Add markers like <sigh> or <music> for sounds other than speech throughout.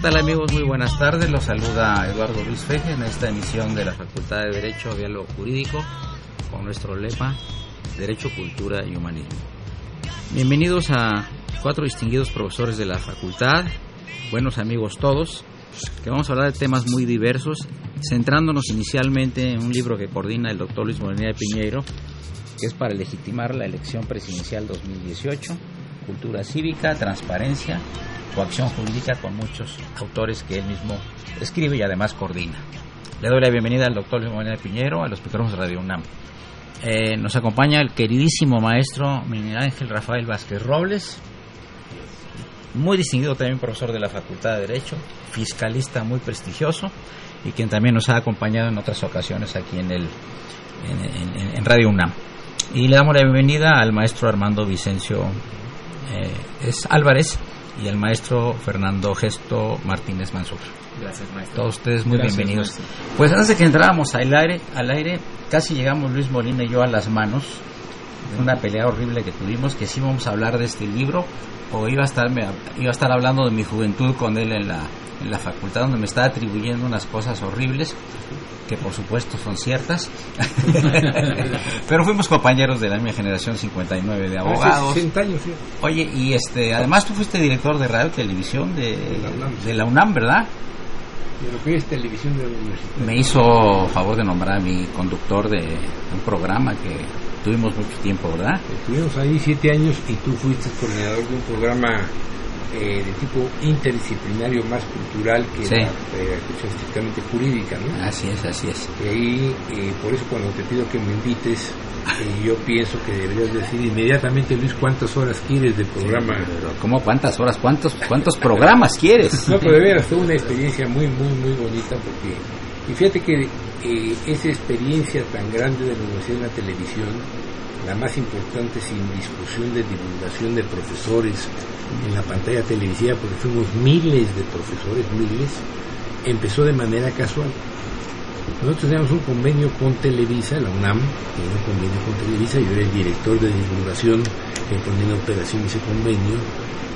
Tal amigos? Muy buenas tardes. Los saluda Eduardo Luis Feje en esta emisión de la Facultad de Derecho Diálogo Jurídico con nuestro lema Derecho, Cultura y Humanismo. Bienvenidos a cuatro distinguidos profesores de la facultad, buenos amigos todos, que vamos a hablar de temas muy diversos, centrándonos inicialmente en un libro que coordina el doctor Luis Molina de Piñeiro, que es para legitimar la elección presidencial 2018, cultura cívica, transparencia coacción jurídica con muchos autores que él mismo escribe y además coordina. Le doy la bienvenida al doctor Luis Molina Piñero, a los micrófonos de Radio UNAM. Eh, nos acompaña el queridísimo maestro Miguel Ángel Rafael Vázquez Robles, muy distinguido también profesor de la Facultad de Derecho, fiscalista muy prestigioso y quien también nos ha acompañado en otras ocasiones aquí en, el, en, Radio UNAM. Y le damos la bienvenida al maestro Armando Vicencio eh, es Álvarez, y el maestro Fernando Gesto Martínez Mansur. Gracias, maestro. Todos ustedes muy bienvenidos. Pues antes de que entrábamos al aire, al aire, casi llegamos Luis Molina y yo a las manos de una pelea horrible que tuvimos, que sí vamos a hablar de este libro, o iba a estar, iba a estar hablando de mi juventud con él en la, en la facultad, donde me está atribuyendo unas cosas horribles que por supuesto son ciertas. <laughs> Pero fuimos compañeros de la misma generación 59 de abogados. Oye, y este, además tú fuiste director de radio y televisión de, de la UNAM, ¿verdad? De lo que es televisión de la universidad. Me hizo favor de nombrar a mi conductor de un programa que tuvimos mucho tiempo, ¿verdad? Estuvimos ahí siete años y tú fuiste coordinador de un programa eh, de tipo interdisciplinario más cultural que la eh, cuestión estrictamente jurídica, ¿no? Así es, así es. Y ahí, eh, por eso cuando te pido que me invites, eh, yo pienso que deberías decir inmediatamente, Luis, cuántas horas quieres de programa. ¿Cómo cuántas horas? ¿Cuántos, cuántos programas quieres? No, pero de veras fue una experiencia muy, muy, muy bonita porque, y fíjate que esa experiencia tan grande de universidad en la televisión, la más importante sin discusión de divulgación de profesores en la pantalla televisiva, porque fuimos miles de profesores, miles, empezó de manera casual. Nosotros teníamos un convenio con Televisa, la UNAM, tenía un convenio con Televisa, yo era el director de divulgación que ponía en operación ese convenio,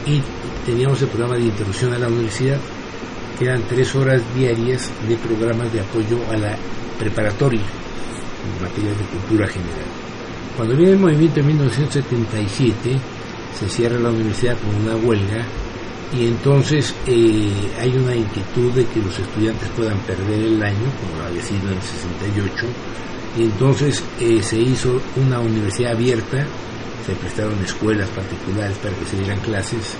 y teníamos el programa de introducción a la universidad, eran tres horas diarias de programas de apoyo a la preparatoria en materia de cultura general. Cuando viene el movimiento en 1977, se cierra la universidad con una huelga y entonces eh, hay una inquietud de que los estudiantes puedan perder el año, como había sido en el 68, y entonces eh, se hizo una universidad abierta, se prestaron escuelas particulares para que se dieran clases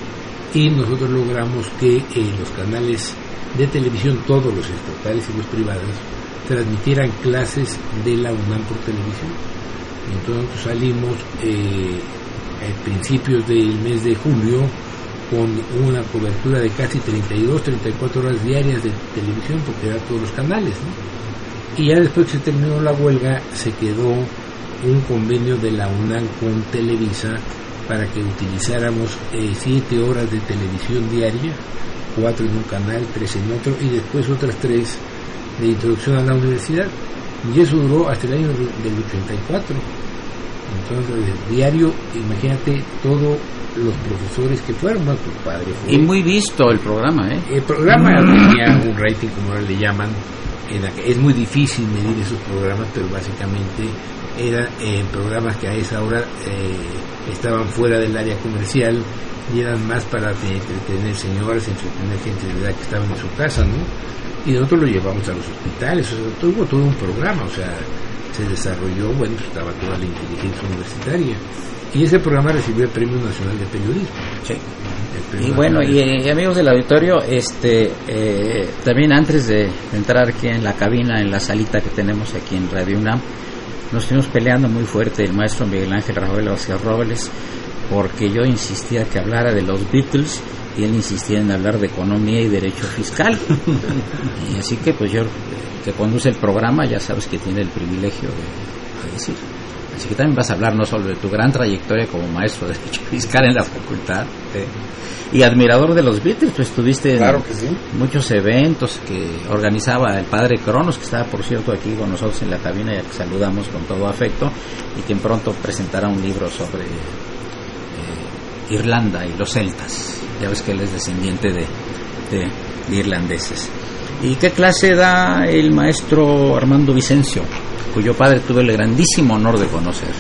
y nosotros logramos que eh, los canales de televisión, todos los estatales y los privados, transmitieran clases de la UNAM por televisión. Entonces salimos eh, a principios del mes de julio con una cobertura de casi 32, 34 horas diarias de televisión porque eran todos los canales. Y ya después que se terminó la huelga se quedó un convenio de la UNAM con Televisa para que utilizáramos 7 eh, horas de televisión diaria, 4 en un canal, 3 en otro y después otras 3 de introducción a la universidad. Y eso duró hasta el año del 84. Entonces, diario, imagínate todos los profesores que fueron, más tu padre Y muy visto el programa, ¿eh? El programa tenía un rating, como le llaman, es muy difícil medir esos programas, pero básicamente eran programas que a esa hora estaban fuera del área comercial y eran más para entretener señores, entretener gente de edad que estaba en su casa, ¿no? Y nosotros lo llevamos a los hospitales, o sea, todo un programa, o sea, se desarrolló, bueno, estaba toda la inteligencia universitaria. Y ese programa recibió el Premio Nacional de Periodismo. Sí. Y bueno, y, amigos del auditorio, este eh, también antes de entrar aquí en la cabina, en la salita que tenemos aquí en Radio UNAM, nos estuvimos peleando muy fuerte el maestro Miguel Ángel Rafael Vázquez Robles porque yo insistía que hablara de los Beatles y él insistía en hablar de economía y derecho fiscal. <laughs> y así que pues yo, que conduce el programa, ya sabes que tiene el privilegio de, decir. Así que también vas a hablar no solo de tu gran trayectoria como maestro de derecho <laughs> fiscal en la facultad y admirador de los Beatles, pues estuviste en muchos eventos que organizaba el padre Cronos, que estaba por cierto aquí con nosotros en la cabina, ya que saludamos con todo afecto, y quien pronto presentará un libro sobre Irlanda y los celtas. Ya ves que él es descendiente de, irlandeses. ¿Y qué clase da el maestro Armando Vicencio, cuyo padre tuve el grandísimo honor de conocer?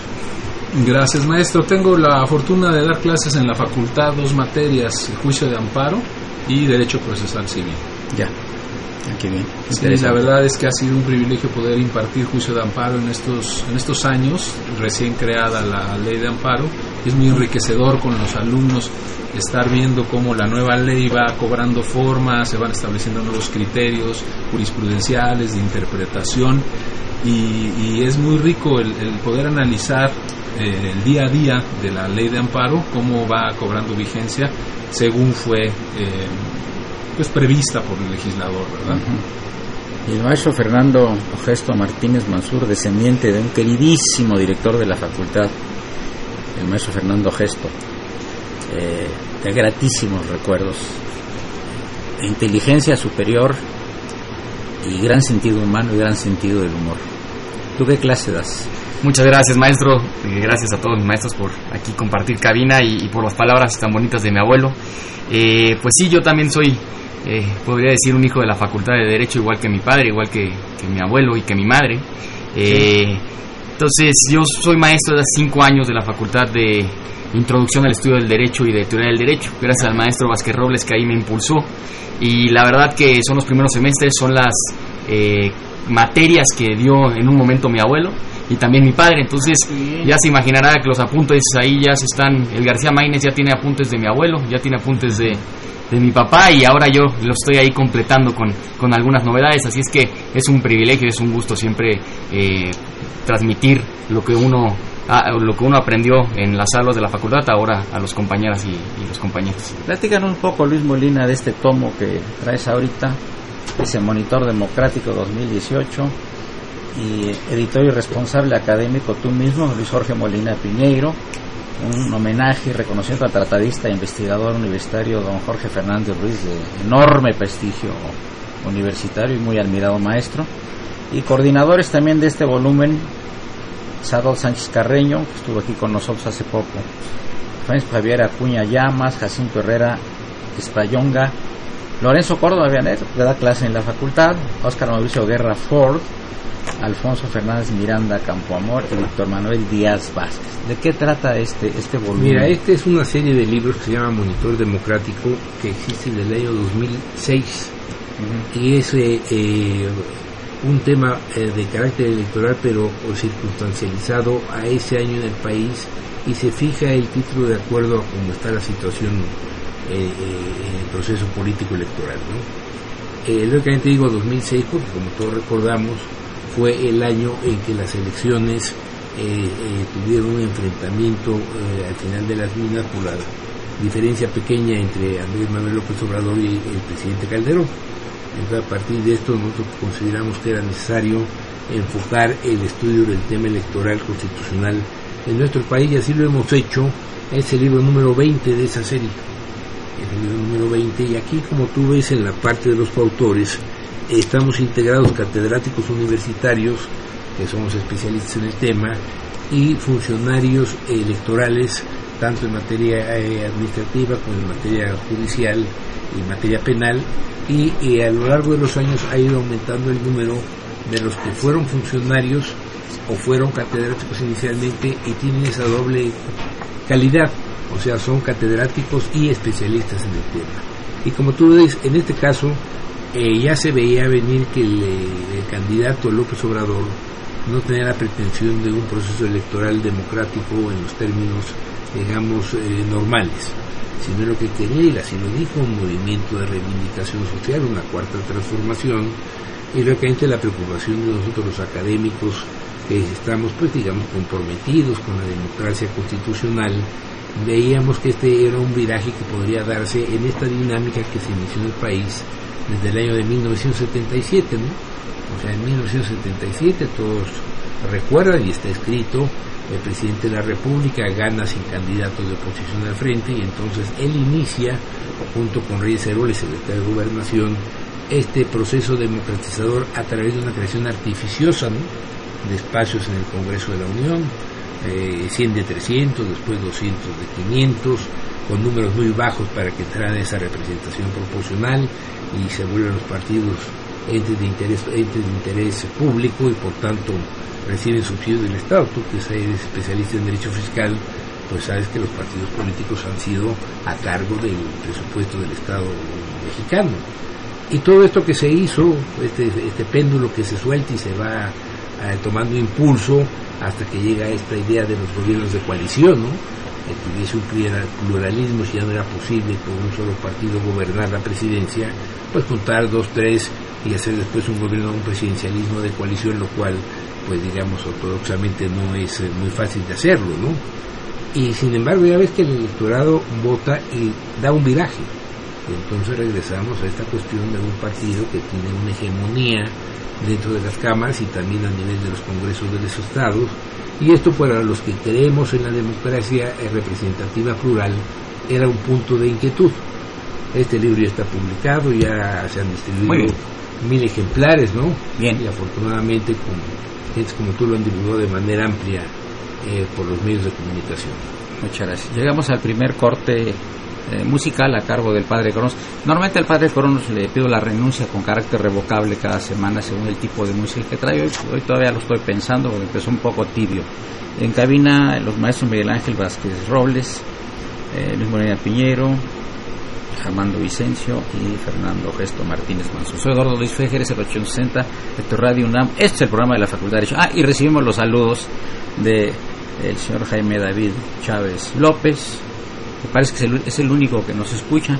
Gracias, maestro. Tengo la fortuna de dar clases en la facultad, dos materias, juicio de amparo y derecho procesal civil. Ya. Aquí bien. Sí, la verdad es que ha sido un privilegio poder impartir juicio de amparo en estos, en estos años, recién creada la ley de amparo. Es muy enriquecedor con los alumnos estar viendo cómo la nueva ley va cobrando forma, se van estableciendo nuevos criterios jurisprudenciales de interpretación y, es muy rico el, poder analizar eh, el día a día de la ley de amparo, cómo va cobrando vigencia según fue eh, pues prevista por el legislador, ¿verdad? Y el maestro Fernando Gesto Martínez Mansur, descendiente de un queridísimo director de la facultad, el maestro Fernando Gesto, eh, de gratísimos recuerdos, de inteligencia superior y gran sentido humano y gran sentido del humor. ¿Tú qué clase das? Muchas gracias, maestro. Eh, gracias a todos los maestros por aquí compartir cabina y, por las palabras tan bonitas de mi abuelo. Eh, pues sí, yo también soy eh, podría decir un hijo de la Facultad de Derecho, igual que mi padre, igual que, mi abuelo y que mi madre. Eh, entonces, yo soy maestro de hace cinco años de la Facultad de Introducción al Estudio del Derecho y de Teoría del Derecho, gracias al maestro Vázquez Robles que ahí me impulsó. Y la verdad que son los primeros semestres, son las eh, materias que dio en un momento mi abuelo y también mi padre. Entonces ya se imaginará que los apuntes ahí ya se están. El García Maínez ya tiene apuntes de mi abuelo, ya tiene apuntes de, de mi papá y ahora yo lo estoy ahí completando con, con algunas novedades, así es que es un privilegio, es un gusto siempre eh, transmitir lo que uno ah, lo que uno aprendió en las salas de la facultad ahora a los compañeras y, los compañeros. Platícanos un poco, Luis Molina, de este tomo que traes ahorita, ese Monitor Democrático 2018 y editor y responsable académico tú mismo, Luis Jorge Molina Piñeiro, un homenaje y reconocimiento al tratadista e investigador universitario don Jorge Fernández Ruiz, de enorme prestigio universitario y muy admirado maestro. Y coordinadores también de este volumen, Sadol Sánchez Carreño, que estuvo aquí con nosotros hace poco, Javier Acuña Llamas, Jacinto Herrera Espayonga, Lorenzo Córdoba Vianet, que da clase en la facultad, Oscar Mauricio Guerra Ford, Alfonso Fernández Miranda Campoamor y Víctor Manuel Díaz Vázquez. ¿De qué trata este, este volumen? Mira, este es una serie de libros que se llama Monitor Democrático, que existe desde el año 2006 y es eh, eh, un tema eh, de carácter electoral pero circunstancializado a ese año en el país y se fija el título de acuerdo a cómo está la situación en el proceso político electoral. ¿no? lógicamente digo 2006 porque como todos recordamos fue el año en que las elecciones eh, eh, tuvieron un enfrentamiento eh, al final de las minas por la diferencia pequeña entre Andrés Manuel López Obrador y el presidente Calderón. Entonces, a partir de esto nosotros consideramos que era necesario enfocar el estudio del tema electoral constitucional en nuestro país y así lo hemos hecho. Es el libro número 20 de esa serie. El libro número 20 y aquí como tú ves en la parte de los autores estamos integrados catedráticos universitarios, que somos especialistas en el tema, y funcionarios electorales tanto en materia eh, administrativa como en materia judicial y en materia penal, y, a lo largo de los años ha ido aumentando el número de los que fueron funcionarios o fueron catedráticos inicialmente y tienen esa doble calidad, o sea, son catedráticos y especialistas en el tema. Y como tú ves, en este caso eh, ya se veía venir que el, candidato López Obrador no tenía la pretensión de un proceso electoral democrático en los términos, digamos, eh, normales, sino lo que quería, y así lo dijo, un movimiento de reivindicación social, una cuarta transformación, y realmente la preocupación de nosotros los académicos que estamos, pues digamos, comprometidos con la democracia constitucional, veíamos que este era un viraje que podría darse en esta dinámica que se inició en el país desde el año de 1977, ¿no? O sea, en 1977 todos recuerdan y está escrito, el presidente de la República gana sin candidato de oposición al frente y entonces él inicia, junto con Reyes Heroles, secretario de Gobernación, este proceso democratizador a través de una creación artificiosa de espacios en el Congreso de la Unión, eh, 100 de 300, después 200 de 500, con números muy bajos para que entrara esa representación proporcional y se vuelven los partidos entes de interés, entes de interés público y por tanto reciben subsidios del Estado. Tú que eres especialista en derecho fiscal, pues sabes que los partidos políticos han sido a cargo del presupuesto del Estado mexicano. Y todo esto que se hizo, este, este péndulo que se suelta y se va eh, tomando impulso hasta que llega esta idea de los gobiernos de coalición, ¿no? que tuviese un pluralismo si ya no era posible con un solo partido gobernar la presidencia, pues contar dos, tres y hacer después un gobierno, un presidencialismo de coalición, lo cual, pues digamos, ortodoxamente no es eh, muy fácil de hacerlo, ¿no? Y sin embargo, ya ves que el electorado vota y da un viraje. Entonces regresamos a esta cuestión de un partido que tiene una hegemonía dentro de las cámaras y también a nivel de los congresos de los estados. Y esto para los que creemos en la democracia representativa plural era un punto de inquietud. Este libro ya está publicado, ya se han distribuido mil ejemplares, ¿no? Bien. Y afortunadamente con como tú lo han divulgado de manera amplia eh, por los medios de comunicación. Muchas gracias. Llegamos al primer corte eh, musical a cargo del padre Cronos. Normalmente al padre Cronos le pido la renuncia con carácter revocable cada semana según el tipo de música que trae. Hoy, todavía lo estoy pensando porque empezó un poco tibio. En cabina los maestros Miguel Ángel Vázquez Robles, eh, Luis Morena Piñero, Armando Vicencio y Fernando Gesto Martínez Manso. Soy Eduardo Luis Fejer, es el 860 de tu Radio UNAM. Este es el programa de la Facultad de Derecho. Ah, y recibimos los saludos de el señor Jaime David Chávez López, me parece que es el, único que nos escucha,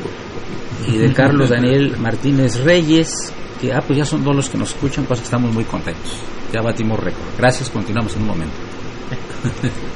y de Carlos Daniel Martínez Reyes, que ah, pues ya son dos los que nos escuchan, pues estamos muy contentos. Ya batimos récord. Gracias, continuamos en un momento. <laughs>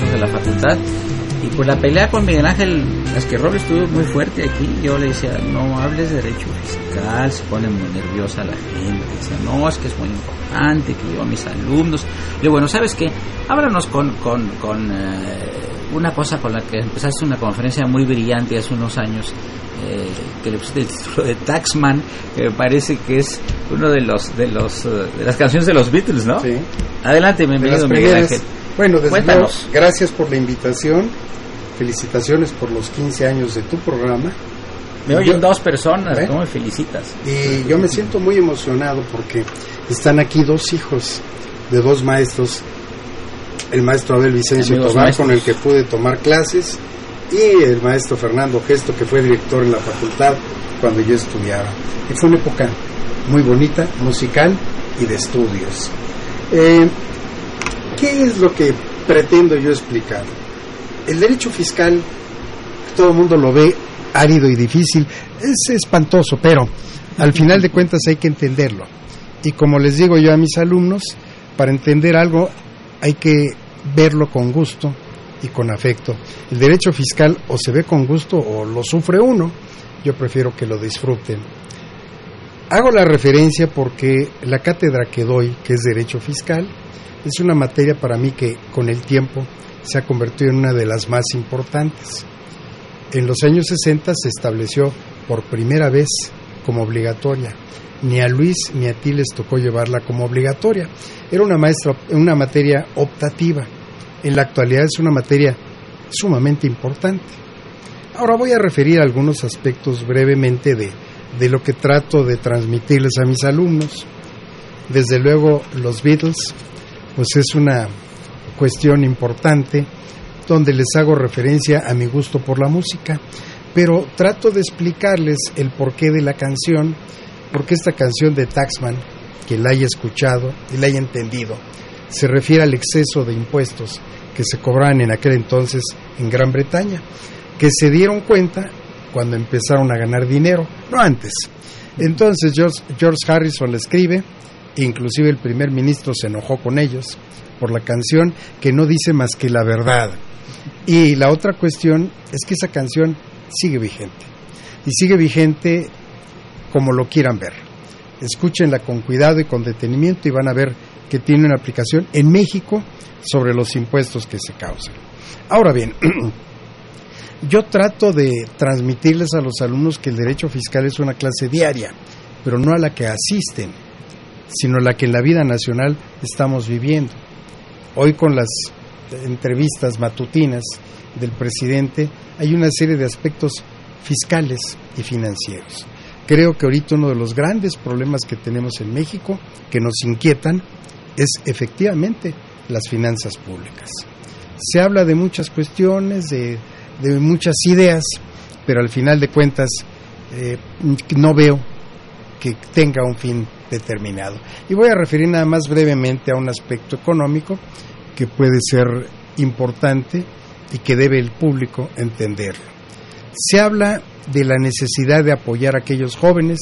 De la facultad. Y pues la pelea con Miguel Ángel Esquerrol estuvo muy fuerte aquí. Yo le decía, no hables de derecho fiscal, se pone muy nerviosa la gente. Decía, no, es que es muy importante, que yo a mis alumnos. Y bueno, ¿sabes qué? Háblanos con, con, con eh, una cosa con la que empezaste una conferencia muy brillante hace unos años eh, que le puse el título de Taxman, que me parece que es uno de los de los eh, de las canciones de los Beatles, ¿no? Sí. Adelante, bienvenido, Miguel Ángel. Bueno, desde luego, gracias por la invitación. Felicitaciones por los 15 años de tu programa. Me oyen dos personas, ¿Eh? ¿cómo me felicitas? Y yo me siento muy emocionado porque están aquí dos hijos de dos maestros. El maestro Abel Vicencio Amigos Tobar, maestros. con el que pude tomar clases, y el maestro Fernando Gesto, que fue director en la facultad cuando yo estudiaba. Y fue una época muy bonita, musical y de estudios. Eh, ¿Qué es lo que pretendo yo explicar? El derecho fiscal, todo el mundo lo ve árido y difícil, es espantoso, pero al final de cuentas hay que entenderlo. Y como les digo yo a mis alumnos, para entender algo hay que verlo con gusto y con afecto. El derecho fiscal o se ve con gusto o lo sufre uno. Yo prefiero que lo disfruten. Hago la referencia porque la cátedra que doy, que es Derecho Fiscal, es una materia para mí que con el tiempo se ha convertido en una de las más importantes. En los años 60 se estableció por primera vez como obligatoria. Ni a Luis ni a ti les tocó llevarla como obligatoria. Era una, maestra, una materia optativa. En la actualidad es una materia sumamente importante. Ahora voy a referir algunos aspectos brevemente de, de lo que trato de transmitirles a mis alumnos. Desde luego los Beatles, pues es una cuestión importante donde les hago referencia a mi gusto por la música, pero trato de explicarles el porqué de la canción, porque esta canción de Taxman, que la haya escuchado y la haya entendido, se refiere al exceso de impuestos que se cobraban en aquel entonces en Gran Bretaña, que se dieron cuenta cuando empezaron a ganar dinero, no antes. Entonces George, Harrison le escribe, inclusive el primer ministro se enojó con ellos por la canción que no dice más que la verdad. Y la otra cuestión es que esa canción sigue vigente. Y sigue vigente como lo quieran ver. Escúchenla con cuidado y con detenimiento y van a ver que tiene una aplicación en México sobre los impuestos que se causan. Ahora bien, <clears throat> yo trato de transmitirles a los alumnos que el derecho fiscal es una clase diaria, pero no a la que asisten, sino a la que en la vida nacional estamos viviendo. Hoy con las entrevistas matutinas del presidente hay una serie de aspectos fiscales y financieros. Creo que ahorita uno de los grandes problemas que tenemos en México que nos inquietan es efectivamente las finanzas públicas. Se habla de muchas cuestiones, de, de muchas ideas, pero al final de cuentas eh, no veo que tenga un fin determinado. Y voy a referir nada más brevemente a un aspecto económico que puede ser importante y que debe el público entenderlo. Se habla de la necesidad de apoyar a aquellos jóvenes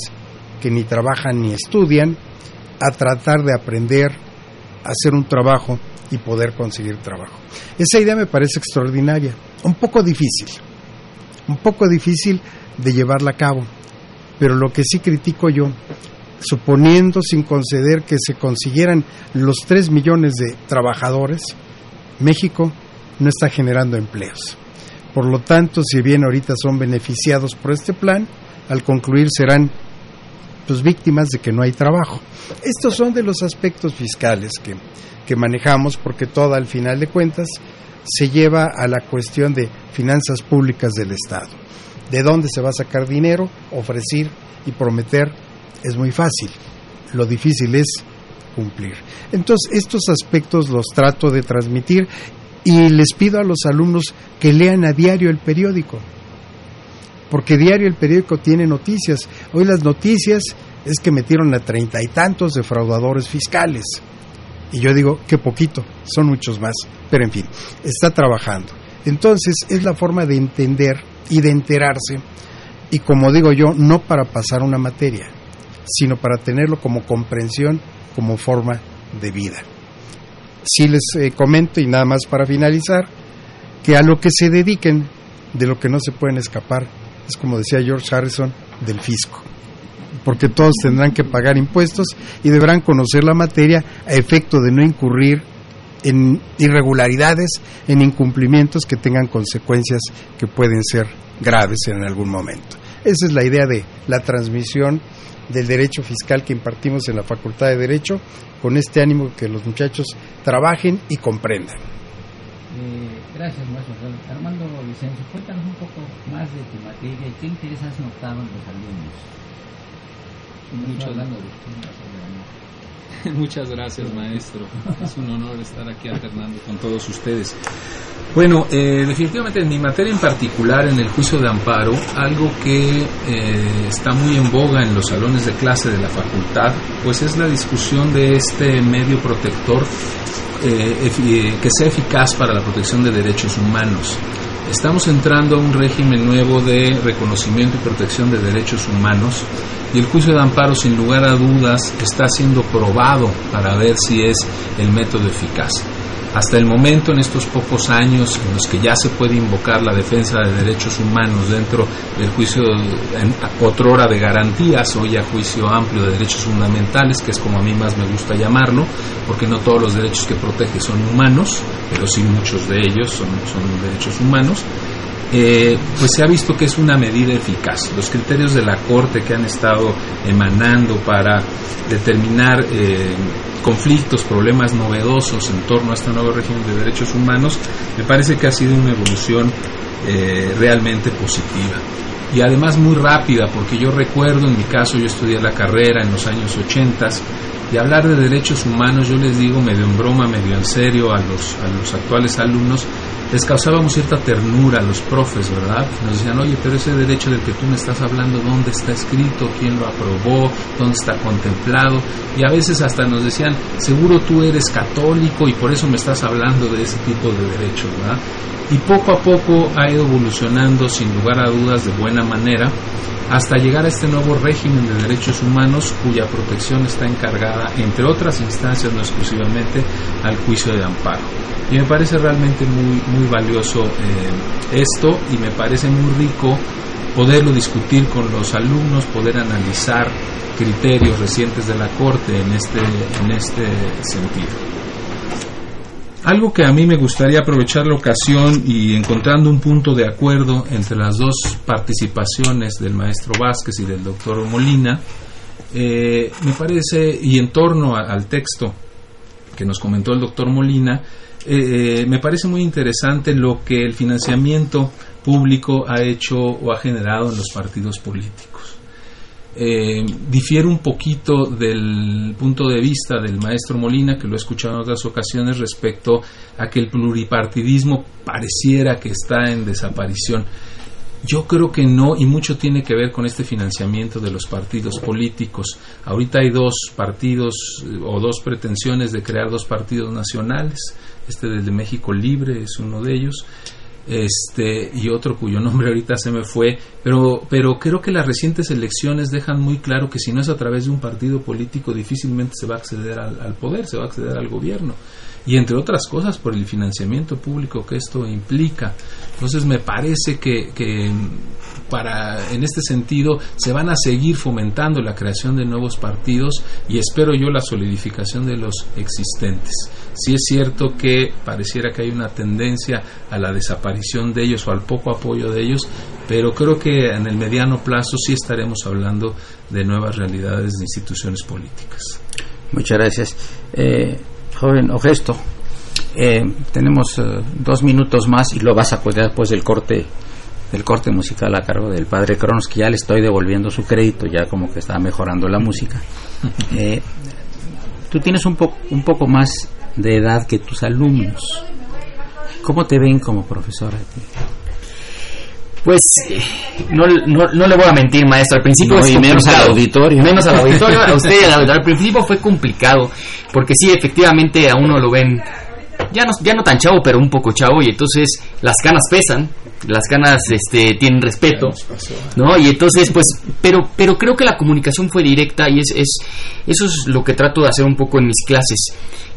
que ni trabajan ni estudian a tratar de aprender a hacer un trabajo y poder conseguir trabajo. Esa idea me parece extraordinaria, un poco difícil, un poco difícil de llevarla a cabo, pero lo que sí critico yo, suponiendo sin conceder que se consiguieran los 3 millones de trabajadores, México no está generando empleos. Por lo tanto, si bien ahorita son beneficiados por este plan, al concluir serán pues, víctimas de que no hay trabajo. Estos son de los aspectos fiscales que, que manejamos porque todo al final de cuentas se lleva a la cuestión de finanzas públicas del Estado. ¿De dónde se va a sacar dinero? Ofrecer y prometer es muy fácil. Lo difícil es cumplir. Entonces, estos aspectos los trato de transmitir y les pido a los alumnos que lean a diario el periódico, porque diario el periódico tiene noticias. Hoy las noticias es que metieron a treinta y tantos defraudadores fiscales. Y yo digo, que poquito, son muchos más, pero en fin, está trabajando. Entonces es la forma de entender y de enterarse, y como digo yo, no para pasar una materia, sino para tenerlo como comprensión, como forma de vida. sí les eh, comento y nada más para finalizar, que a lo que se dediquen, de lo que no se pueden escapar, es como decía George Harrison, del fisco. Porque todos tendrán que pagar impuestos y deberán conocer la materia a efecto de no incurrir en irregularidades, en incumplimientos que tengan consecuencias que pueden ser graves en algún momento. Esa es la idea de la transmisión del derecho fiscal que impartimos en la Facultad de Derecho, con este ánimo que los muchachos trabajen y comprendan. Eh, gracias, maestro. Armando Vicencio, cuéntanos un poco más de tu materia y qué interés has notado en los alumnos. Mucho <laughs> Muchas gracias, maestro. Es un honor estar aquí alternando con todos ustedes. Bueno, eh, definitivamente en mi materia en particular, en el juicio de amparo, algo que eh, está muy en boga en los salones de clase de la facultad, pues es la discusión de este medio protector eh, que sea eficaz para la protección de derechos humanos. Estamos entrando a un régimen nuevo de reconocimiento y protección de derechos humanos y el juicio de amparo sin lugar a dudas está siendo probado para ver si es el método eficaz. Hasta el momento, en estos pocos años en los que ya se puede invocar la defensa de derechos humanos dentro del juicio, en, otrora de garantías, hoy a juicio amplio de derechos fundamentales, que es como a mí más me gusta llamarlo, porque no todos los derechos que protege son humanos, pero sí muchos de ellos son, son derechos humanos. Eh, pues se ha visto que es una medida eficaz. Los criterios de la Corte que han estado emanando para determinar eh, conflictos, problemas novedosos en torno a este nuevo régimen de derechos humanos, me parece que ha sido una evolución eh, realmente positiva. Y además muy rápida, porque yo recuerdo, en mi caso, yo estudié la carrera en los años 80 y hablar de derechos humanos, yo les digo medio en broma, medio en serio a los, a los actuales alumnos, les causábamos cierta ternura a los profes, ¿verdad? Nos decían, oye, pero ese derecho del que tú me estás hablando, ¿dónde está escrito? ¿Quién lo aprobó? ¿Dónde está contemplado? Y a veces hasta nos decían, seguro tú eres católico y por eso me estás hablando de ese tipo de derechos, ¿verdad? Y poco a poco ha ido evolucionando, sin lugar a dudas, de buena manera hasta llegar a este nuevo régimen de derechos humanos cuya protección está encargada, entre otras instancias, no exclusivamente, al juicio de amparo. Y me parece realmente muy, muy valioso eh, esto y me parece muy rico poderlo discutir con los alumnos, poder analizar criterios recientes de la Corte en este, en este sentido. Algo que a mí me gustaría aprovechar la ocasión y encontrando un punto de acuerdo entre las dos participaciones del maestro Vázquez y del doctor Molina, eh, me parece, y en torno al texto que nos comentó el doctor Molina, eh, me parece muy interesante lo que el financiamiento público ha hecho o ha generado en los partidos políticos eh, difiere un poquito del punto de vista del maestro Molina, que lo he escuchado en otras ocasiones, respecto a que el pluripartidismo pareciera que está en desaparición. Yo creo que no, y mucho tiene que ver con este financiamiento de los partidos políticos. Ahorita hay dos partidos eh, o dos pretensiones de crear dos partidos nacionales. Este de México Libre es uno de ellos este y otro cuyo nombre <laughs> ahorita se me fue, pero pero creo que las recientes elecciones dejan muy claro que si no es a través de un partido político difícilmente se va a acceder al, poder, se va a acceder al gobierno y entre otras cosas por el financiamiento público que esto implica. Entonces me parece que, para en este sentido se van a seguir fomentando la creación de nuevos partidos y espero yo la solidificación de los existentes. Si es cierto que pareciera que hay una tendencia a la desaparición de ellos o al poco apoyo de ellos, pero creo que en el mediano plazo sí estaremos hablando de nuevas realidades de instituciones políticas. Muchas gracias. Eh, joven Ogesto, eh, tenemos eh, dos minutos más y lo vas a poder después del corte del corte musical a cargo del padre Cronos, que ya le estoy devolviendo su crédito, ya como que está mejorando la música. <laughs> Eh, tú tienes un, poco un poco más de edad que tus alumnos. ¿Cómo te ven como profesora? Pues no, no, le voy a mentir, maestro. Al principio menos al auditorio. Menos al auditorio. a <laughs> usted al, al principio fue complicado, porque sí, efectivamente a uno lo ven ya no, ya no tan chavo, pero un poco chavo, y entonces las canas pesan, las canas este, tienen respeto, ¿no? Y entonces, pues, pero, pero creo que la comunicación fue directa y es, es eso es lo que trato de hacer un poco en mis clases.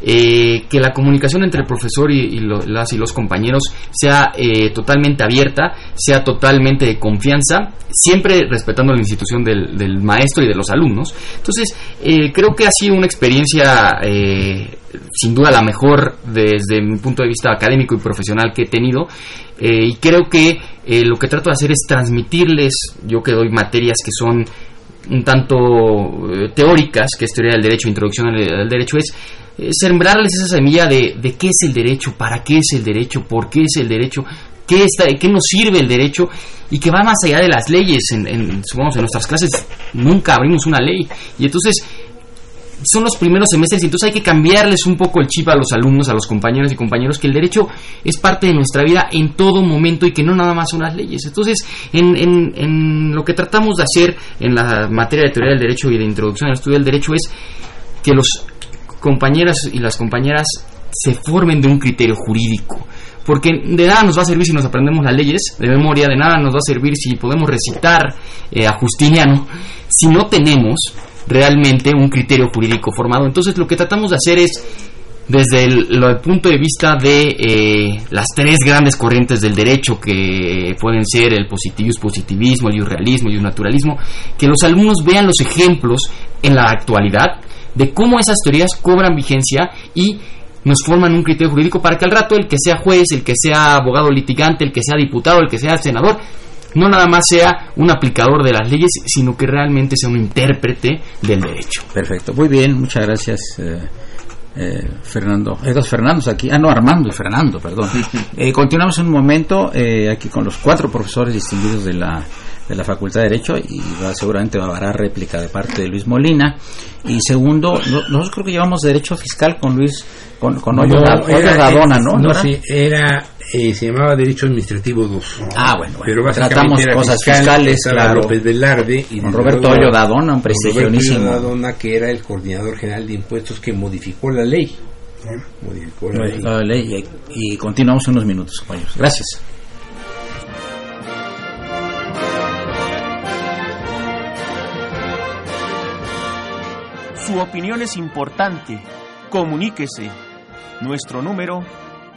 Eh, que la comunicación entre el profesor y, las y los compañeros sea eh, totalmente abierta, sea totalmente de confianza, siempre respetando la institución del, maestro y de los alumnos. Entonces, eh, creo que ha sido una experiencia sin duda la mejor desde mi punto de vista académico y profesional que he tenido. y creo que lo que trato de hacer es transmitirles, yo que doy materias que son un tanto teóricas, que es teoría del derecho, introducción al derecho, es eh, sembrarles esa semilla de, de, qué es el derecho, para qué es el derecho, por qué es el derecho, qué, está, qué nos sirve el derecho y que va más allá de las leyes. En, en, en nuestras clases nunca abrimos una ley y entonces son los primeros semestres y entonces hay que cambiarles un poco el chip a los alumnos, a los compañeros y compañeros, que el derecho es parte de nuestra vida en todo momento y que no nada más son las leyes. Entonces, en, en, en lo que tratamos de hacer en la materia de teoría del derecho y de introducción al estudio del derecho es que los compañeras y las compañeras se formen de un criterio jurídico. Porque de nada nos va a servir si nos aprendemos las leyes de memoria, de nada nos va a servir si podemos recitar eh, a Justiniano, si no tenemos realmente un criterio jurídico formado. Entonces lo que tratamos de hacer es, desde el, punto de vista de eh, las tres grandes corrientes del derecho, que pueden ser el positivismo, positivismo, el irrealismo y el naturalismo, que los alumnos vean los ejemplos en la actualidad de cómo esas teorías cobran vigencia y nos forman un criterio jurídico para que al rato el que sea juez, el que sea abogado litigante, el que sea diputado, el que sea senador, no nada más sea un aplicador de las leyes, sino que realmente sea un intérprete del derecho. Perfecto, muy bien, muchas gracias. Eh, eh, Fernando, hay dos Fernandos aquí, ah no, Armando y Fernando, perdón. <laughs> Eh, continuamos un momento aquí con los cuatro profesores distinguidos de la de la Facultad de Derecho y va, seguramente va a haber réplica de parte de Luis Molina. Y segundo, nosotros creo que llevamos Derecho Fiscal con Luis, con, con no, Radona, ¿no? No, sí, era, eh, se llamaba Derecho Administrativo 2. Ah, bueno, Pero tratamos cosas fiscales, claro. López Velarde y con Roberto Hoyo Dadona, un prestigionísimo. Roberto Dadona, que era el coordinador general de impuestos que modificó la ley. Modificó la, ley. y, y continuamos en unos minutos, compañeros. Gracias. Su opinión es importante. Comuníquese. Nuestro número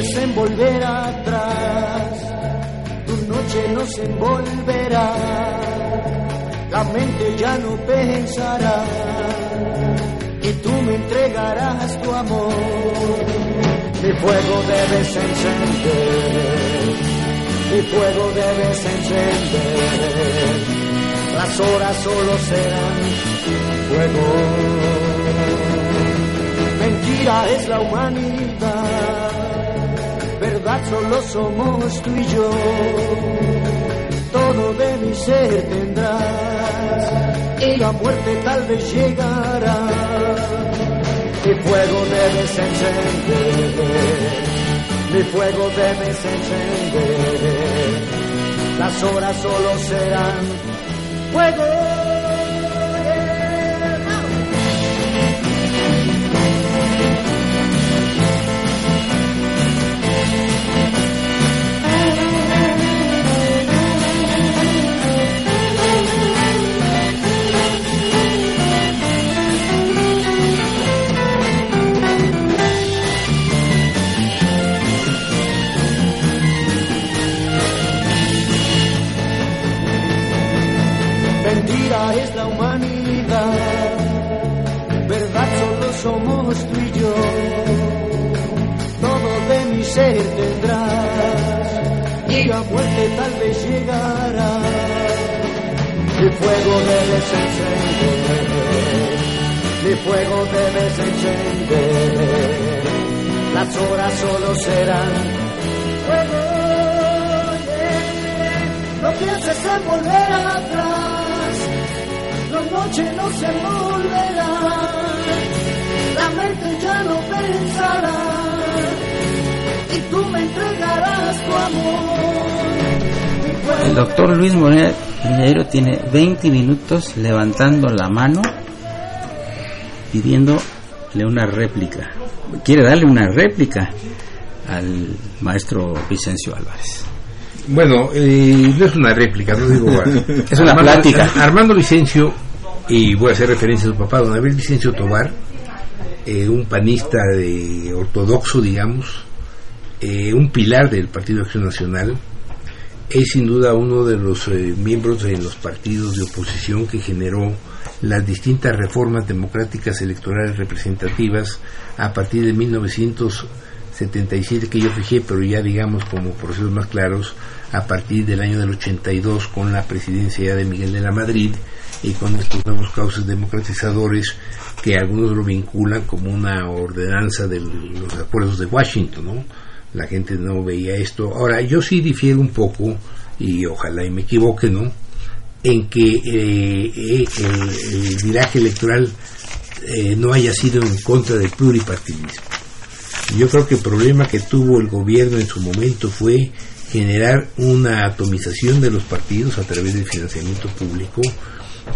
En volver atrás, tu noche nos envolverá, la mente ya no pensará. Y tú me entregarás tu amor. Mi fuego debes encender, mi fuego debes encender, las horas solo serán fuego. Mentira es la humanidad verdad solo somos tú y yo. Todo de mi ser tendrás y la muerte tal vez llegará. Mi fuego debes encender, mi fuego debes encender. Las horas solo serán fuego. Fuego debes encender, las horas solo serán fuego. No pienses en volver atrás, la noche no se volverá, la mente ya no pensará y tú me entregarás tu amor. El doctor Luis Piñeiro tiene 20 minutos levantando la mano pidiéndole una réplica. Quiere darle una réplica al maestro Vicencio Álvarez. Bueno, eh, no es una réplica, no digo. <laughs> Es una plática. Armando Vicencio, y voy a hacer referencia a su papá, don Abel Vicencio Tobar, eh, un panista de ortodoxo, digamos, eh, un pilar del Partido de Acción Nacional, es sin duda uno de los eh, miembros en los partidos de oposición que generó las distintas reformas democráticas electorales representativas a partir de 1977 que yo fijé, pero ya digamos como procesos más claros a partir del año del 82 con la presidencia de Miguel de la Madrid y con estos nuevos cauces democratizadores que algunos lo vinculan como una ordenanza de los acuerdos de Washington, ¿no? La gente no veía esto. Ahora, yo sí difiero un poco, y ojalá y me equivoque, ¿no? En que eh, eh, el, viraje electoral eh, no haya sido en contra del pluripartidismo. Yo creo que el problema que tuvo el gobierno en su momento fue generar una atomización de los partidos a través del financiamiento público,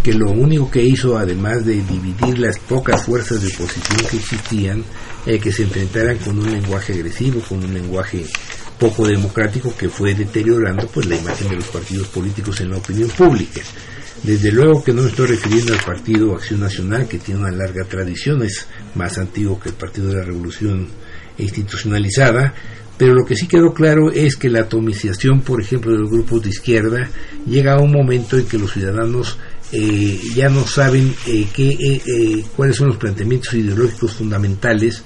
que lo único que hizo, además de dividir las pocas fuerzas de oposición que existían, eh, que se enfrentaran con un lenguaje agresivo, con un lenguaje poco democrático que fue deteriorando pues la imagen de los partidos políticos en la opinión pública. Desde luego que no me estoy refiriendo al Partido Acción Nacional, que tiene una larga tradición, es más antiguo que el Partido de la Revolución institucionalizada, pero lo que sí quedó claro es que la atomización, por ejemplo, de los grupos de izquierda llega a un momento en que los ciudadanos eh, ya no saben eh, qué, eh, eh, cuáles son los planteamientos ideológicos fundamentales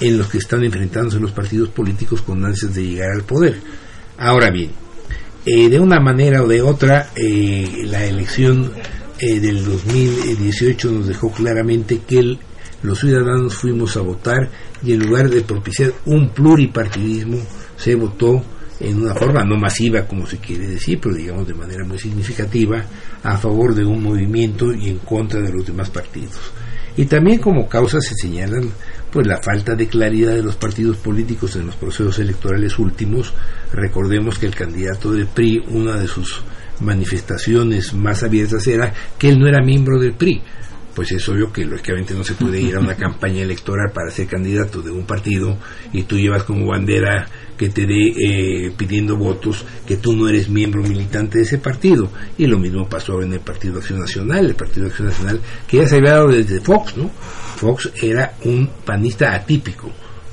en los que están enfrentándose los partidos políticos con ansias de llegar al poder. Ahora bien, eh, de una manera o de otra, eh, la elección eh, del 2018 nos dejó claramente que los ciudadanos fuimos a votar y en lugar de propiciar un pluripartidismo, se votó en una forma no masiva, como se quiere decir, pero digamos de manera muy significativa, a favor de un movimiento y en contra de los demás partidos. Y también como causa se señalan pues la falta de claridad de los partidos políticos en los procesos electorales últimos. Recordemos que el candidato del PRI, una de sus manifestaciones más abiertas era que él no era miembro del PRI. Pues es obvio que lógicamente no se puede ir a una <laughs> campaña electoral para ser candidato de un partido y tú llevas como bandera que te dé eh, pidiendo votos que tú no eres miembro militante de ese partido. Y lo mismo pasó en el Partido Acción Nacional, el Partido Acción Nacional que ya se había dado desde Fox, ¿no? Fox era un panista atípico.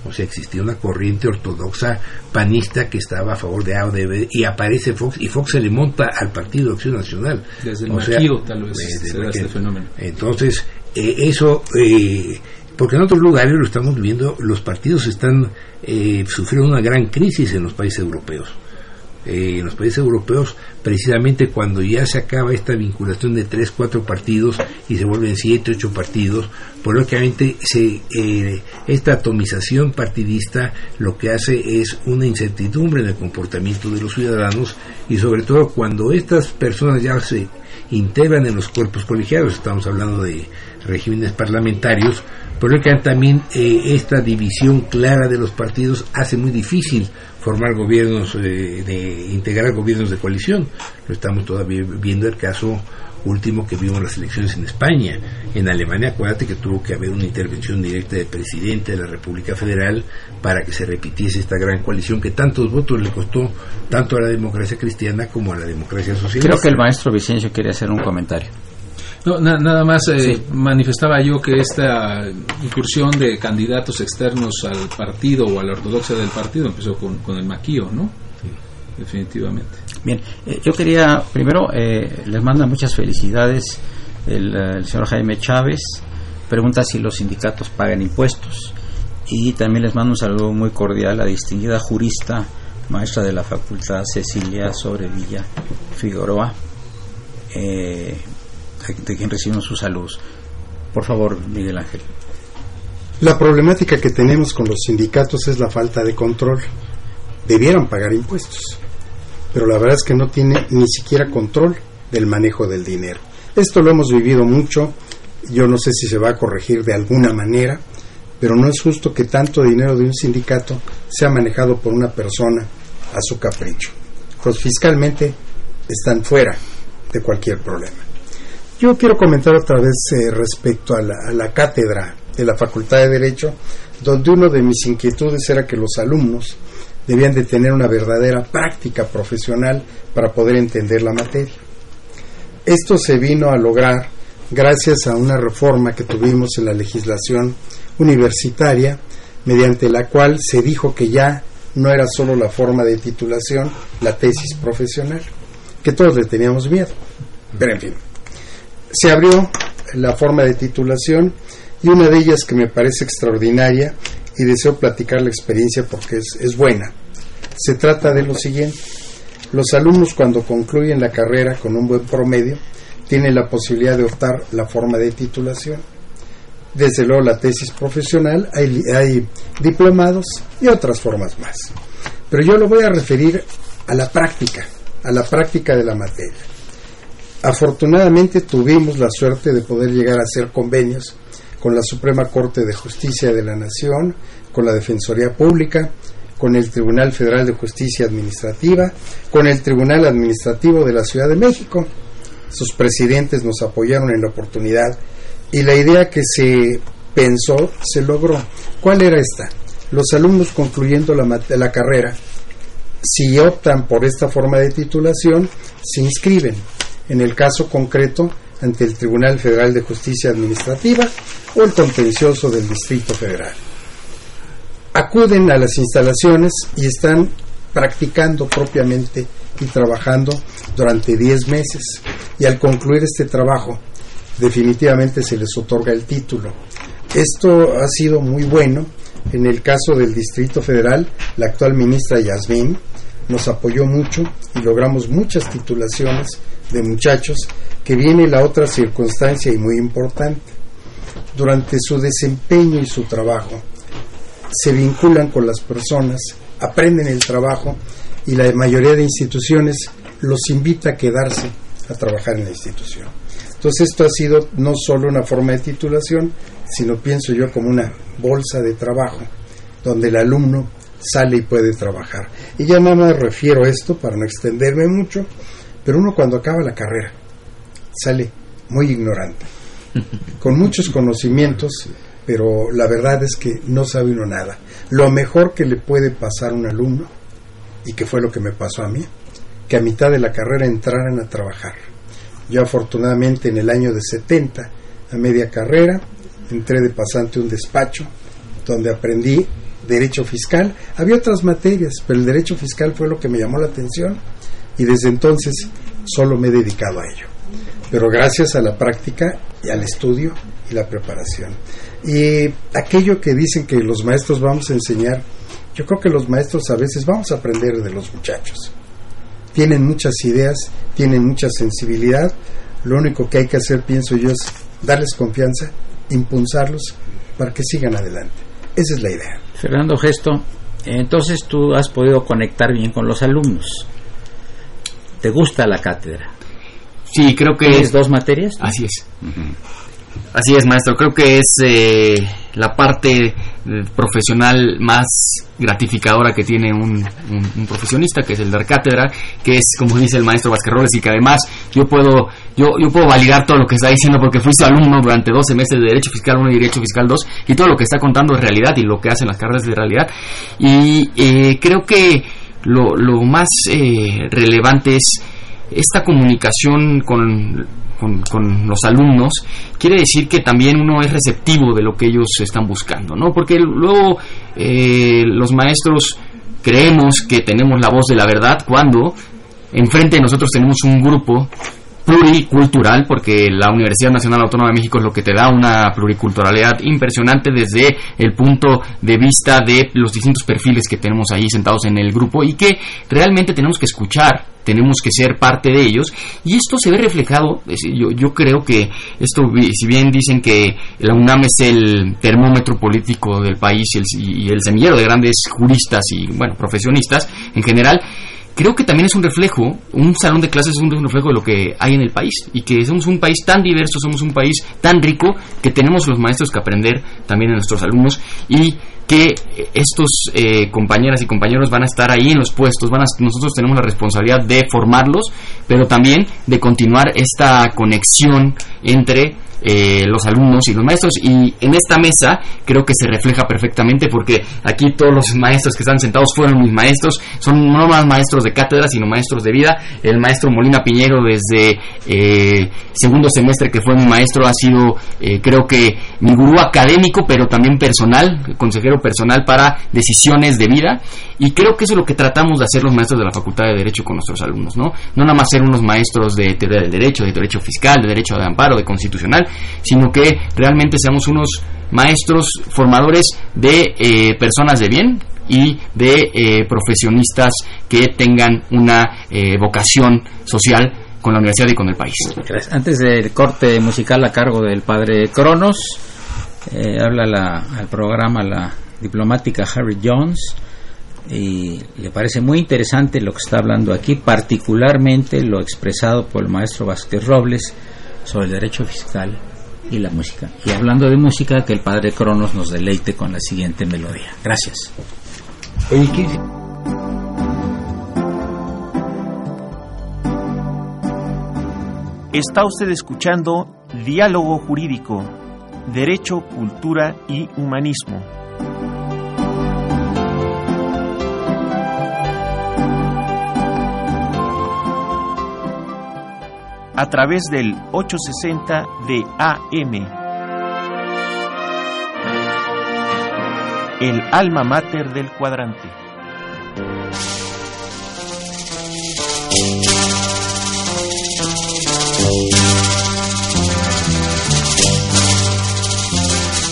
O sea, existía una corriente ortodoxa panista que estaba a favor de A o de B y aparece Fox y Fox se le monta al Partido de Acción Nacional. Desde el O sea, tal vez, desde este fenómeno. Entonces, eh, eso, eh, porque en otros lugares lo estamos viendo, los partidos están eh, sufriendo una gran crisis en los países europeos. Eh, en los países europeos, precisamente cuando ya se acaba esta vinculación de tres, cuatro partidos y se vuelven siete, ocho partidos, pues lógicamente se, eh, esta atomización partidista lo que hace es una incertidumbre en el comportamiento de los ciudadanos y sobre todo cuando estas personas ya se integran en los cuerpos colegiados, estamos hablando de regímenes parlamentarios, pero que también eh, esta división clara de los partidos hace muy difícil formar gobiernos, eh, de integrar gobiernos de coalición. Lo estamos todavía viendo el caso último que vimos las elecciones en España. En Alemania, acuérdate que tuvo que haber una intervención directa del presidente de la República Federal para que se repitiese esta gran coalición que tantos votos le costó tanto a la democracia cristiana como a la democracia socialista. Creo que el maestro Vicencio quiere hacer un comentario. No, na- nada más eh, Sí. manifestaba yo que esta incursión de candidatos externos al partido o a la ortodoxia del partido empezó con, con el maquillo, ¿no? Definitivamente. Bien, eh, yo quería, primero, eh, les manda muchas felicidades el, eh, el señor Jaime Chávez, pregunta si los sindicatos pagan impuestos y también les mando un saludo muy cordial a la distinguida jurista, maestra de la facultad Cecilia Sobrevilla Figueroa, eh, de quien recibimos sus saludos. Por favor, Miguel Ángel. La problemática que tenemos con los sindicatos es la falta de control. Debieran pagar impuestos, pero la verdad es que no tiene ni siquiera control del manejo del dinero. Esto lo hemos vivido mucho, yo no sé si se va a corregir de alguna manera, pero no es justo que tanto dinero de un sindicato sea manejado por una persona a su capricho. Pues fiscalmente están fuera de cualquier problema. Yo quiero comentar otra vez eh, respecto a la, a la cátedra de la Facultad de Derecho, donde una de mis inquietudes era que los alumnos debían de tener una verdadera práctica profesional para poder entender la materia. Esto se vino a lograr gracias a una reforma que tuvimos en la legislación universitaria, mediante la cual se dijo que ya no era solo la forma de titulación, la tesis profesional, que todos le teníamos miedo. Pero en fin, se abrió la forma de titulación y una de ellas que me parece extraordinaria y deseo platicar la experiencia porque es, es buena. Se trata de lo siguiente. Los alumnos cuando concluyen la carrera con un buen promedio tienen la posibilidad de optar la forma de titulación. Desde luego la tesis profesional, hay, hay diplomados y otras formas más. Pero yo lo voy a referir a la práctica, a la práctica de la materia. Afortunadamente tuvimos la suerte de poder llegar a hacer convenios con la Suprema Corte de Justicia de la Nación, con la Defensoría Pública, con el Tribunal Federal de Justicia Administrativa, con el Tribunal Administrativo de la Ciudad de México. Sus presidentes nos apoyaron en la oportunidad y la idea que se pensó se logró. ¿Cuál era esta? Los alumnos concluyendo la, la carrera, si optan por esta forma de titulación, se inscriben. En el caso concreto, ante el Tribunal Federal de Justicia Administrativa o el contencioso del Distrito Federal. Acuden a las instalaciones y están practicando propiamente y trabajando durante 10 meses. Y al concluir este trabajo, definitivamente se les otorga el título. Esto ha sido muy bueno. En el caso del Distrito Federal, la actual ministra Yasmín nos apoyó mucho y logramos muchas titulaciones de muchachos, que viene la otra circunstancia y muy importante. Durante su desempeño y su trabajo, se vinculan con las personas, aprenden el trabajo y la mayoría de instituciones los invita a quedarse a trabajar en la institución. Entonces esto ha sido no solo una forma de titulación, sino pienso yo como una bolsa de trabajo, donde el alumno sale y puede trabajar. Y ya nada más refiero a esto para no extenderme mucho, pero uno cuando acaba la carrera sale muy ignorante, <laughs> con muchos conocimientos, pero la verdad es que no sabe uno nada. Lo mejor que le puede pasar a un alumno, y que fue lo que me pasó a mí, que a mitad de la carrera entraran a trabajar. Yo afortunadamente en el año de 70, a media carrera, entré de pasante a un despacho donde aprendí derecho fiscal. Había otras materias, pero el derecho fiscal fue lo que me llamó la atención y desde entonces solo me he dedicado a ello. Pero gracias a la práctica y al estudio y la preparación. Y aquello que dicen que los maestros vamos a enseñar, yo creo que los maestros a veces vamos a aprender de los muchachos. Tienen muchas ideas, tienen mucha sensibilidad. Lo único que hay que hacer, pienso yo, es darles confianza, impulsarlos para que sigan adelante. Esa es la idea. Fernando Gesto, entonces tú has podido conectar bien con los alumnos. ¿Te gusta la cátedra? Sí, creo que... ¿Tienes dos materias? Así es. Así es, maestro. Creo que es eh, la parte eh, profesional más gratificadora que tiene un, un, un, profesionista, que es el dar cátedra, que es, como dice el maestro Vázquez Robles, y que además yo puedo yo, yo puedo validar todo lo que está diciendo porque fui su alumno durante dos semestres de Derecho Fiscal 1 y Derecho Fiscal 2, y todo lo que está contando es realidad y lo que hacen las carreras de realidad. Y eh, creo que lo, lo más eh, relevante es esta comunicación con, con, los alumnos, quiere decir que también uno es receptivo de lo que ellos están buscando, ¿no? Porque luego eh, los maestros creemos que tenemos la voz de la verdad cuando enfrente de nosotros tenemos un grupo pluricultural, porque la Universidad Nacional Autónoma de México es lo que te da una pluriculturalidad impresionante desde el punto de vista de los distintos perfiles que tenemos ahí sentados en el grupo y que realmente tenemos que escuchar tenemos que ser parte de ellos. Y esto se ve reflejado yo, yo creo que esto si bien dicen que la UNAM es el termómetro político del país el, y el semillero de grandes juristas y bueno profesionistas en general creo que también es un reflejo, un salón de clases es un reflejo de lo que hay en el país y que somos un país tan diverso, somos un país tan rico que tenemos los maestros que aprender también en nuestros alumnos y que estos eh, compañeras y compañeros van a estar ahí en los puestos, van a, nosotros tenemos la responsabilidad de formarlos, pero también de continuar esta conexión entre eh, los alumnos y los maestros. Y en esta mesa creo que se refleja perfectamente porque aquí todos los maestros que están sentados fueron mis maestros, son no más maestros de cátedra sino maestros de vida, el maestro Molina Piñero desde eh, segundo semestre que fue mi maestro ha sido eh, creo que mi gurú académico pero también personal, consejero personal para decisiones de vida. Y creo que eso es lo que tratamos de hacer los maestros de la Facultad de Derecho con nuestros alumnos, ¿no? No nada más ser unos maestros de teoría del derecho, de derecho fiscal, de derecho de amparo, de constitucional, sino que realmente seamos unos maestros formadores de eh, personas de bien y de eh, profesionistas que tengan una eh, vocación social con la universidad y con el país. Antes del corte musical a cargo del padre Cronos, habla la, al programa la diplomática Harry Jones y le parece muy interesante lo que está hablando aquí, particularmente lo expresado por el maestro Vázquez Robles sobre el derecho fiscal y la música. Y hablando de música, que el padre Cronos nos deleite con la siguiente melodía. Gracias. Está usted escuchando Diálogo Jurídico, Derecho, Cultura y Humanismo. A través del 860 de AM. El alma mater del cuadrante.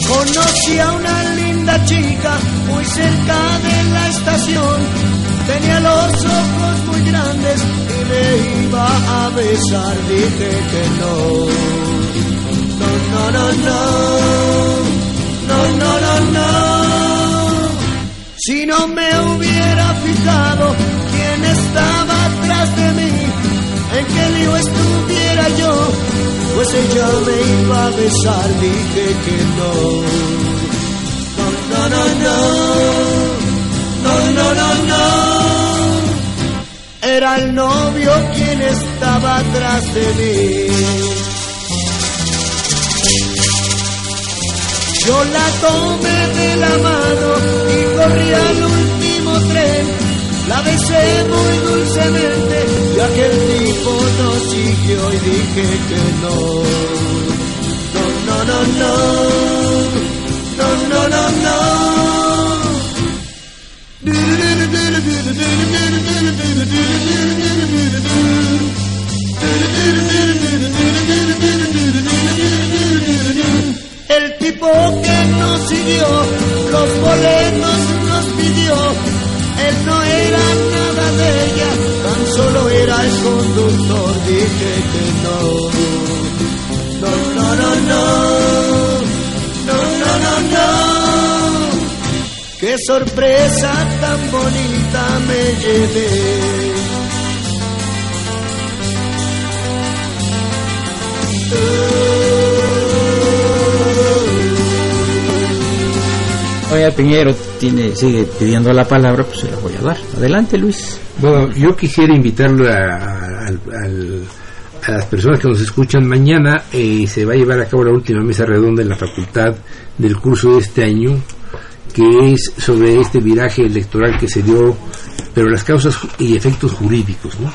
Conocí a una linda chica muy cerca de la estación Tenía los ojos muy grandes y me iba a besar. Dije que no. No, no, no, no. No, no, no, no. Si no me hubiera fijado quién estaba atrás de mí, en qué lío estuviera yo, pues ella me iba a besar. Dije que no. No, no, no, no. No, no, no, no era el novio quien estaba atrás de mí. Yo la tomé de la mano y corrí al último tren. La besé muy dulcemente y aquel tipo nos siguió y dije que no. No, no, no, no. No, no, no, no. El tipo que nos siguió, los boletos nos pidió, él no era nada de ella, tan solo era el conductor, dije que. No, Qué sorpresa tan bonita me llevé. Oye, Piñero tiene, sigue pidiendo la palabra, pues se la voy a dar. Adelante, Luis. Bueno, yo quisiera invitarlo a, las personas que nos escuchan mañana. Eh, se va a llevar a cabo la última mesa redonda en la facultad del curso de este año, que es sobre este viraje electoral que se dio, pero las causas y efectos jurídicos, ¿no?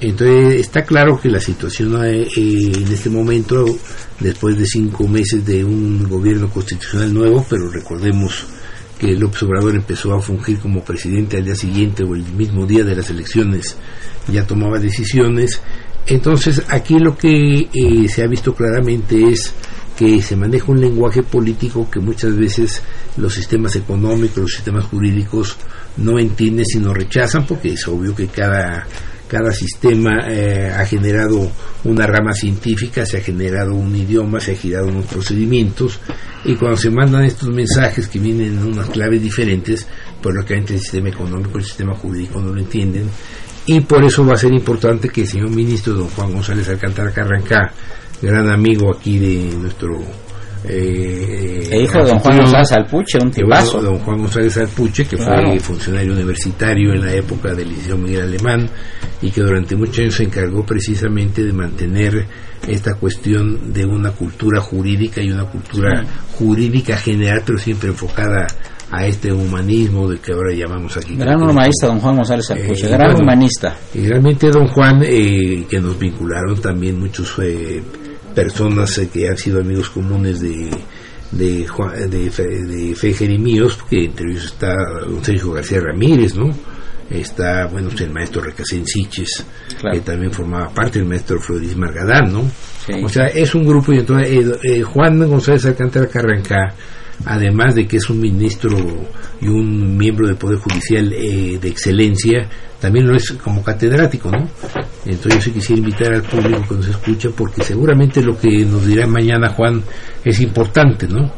Entonces está claro que la situación eh, en este momento, después de cinco meses de un gobierno constitucional nuevo, pero recordemos que López Obrador empezó a fungir como presidente al día siguiente o el mismo día de las elecciones, ya tomaba decisiones, Entonces, aquí lo que eh, se ha visto claramente es que se maneja un lenguaje político que muchas veces los sistemas económicos, los sistemas jurídicos no entienden sino rechazan porque es obvio que cada cada sistema eh, ha generado una rama científica, se ha generado un idioma, se ha generado unos procedimientos y cuando se mandan estos mensajes que vienen en unas claves diferentes, pues lógicamente el sistema económico, el sistema jurídico no lo entienden y por eso va a ser importante que el señor ministro don Juan González Alcántara Carrancá, gran amigo aquí de nuestro eh, el hijo de don Juan González Alpuche, un tipazo. Don Juan González Alpuche, que fue funcionario universitario en la época del Liceo Miguel Alemán y que durante muchos años se encargó precisamente de mantener esta cuestión de una cultura jurídica y una cultura jurídica general, pero siempre enfocada a este humanismo de que ahora llamamos aquí. Gran humanista, don Juan González Alpuche, eh, gran humanista. Y realmente don Juan, eh, que nos vincularon también muchos eh, personas eh, que han sido amigos comunes de de, de, Fejer y míos, que entre ellos está don Sergio García Ramírez, ¿no? Está, bueno, el maestro Recasén Siches, que también formaba parte del maestro Floris Margadán, ¿no? O sea, es un grupo, y entonces eh, eh, Juan González Alcántara Carranca, además de que es un ministro y un miembro del Poder Judicial de excelencia, también lo es como catedrático, ¿no? Entonces yo quisiera invitar al público que nos escucha porque seguramente lo que nos dirá mañana Juan es importante, ¿no?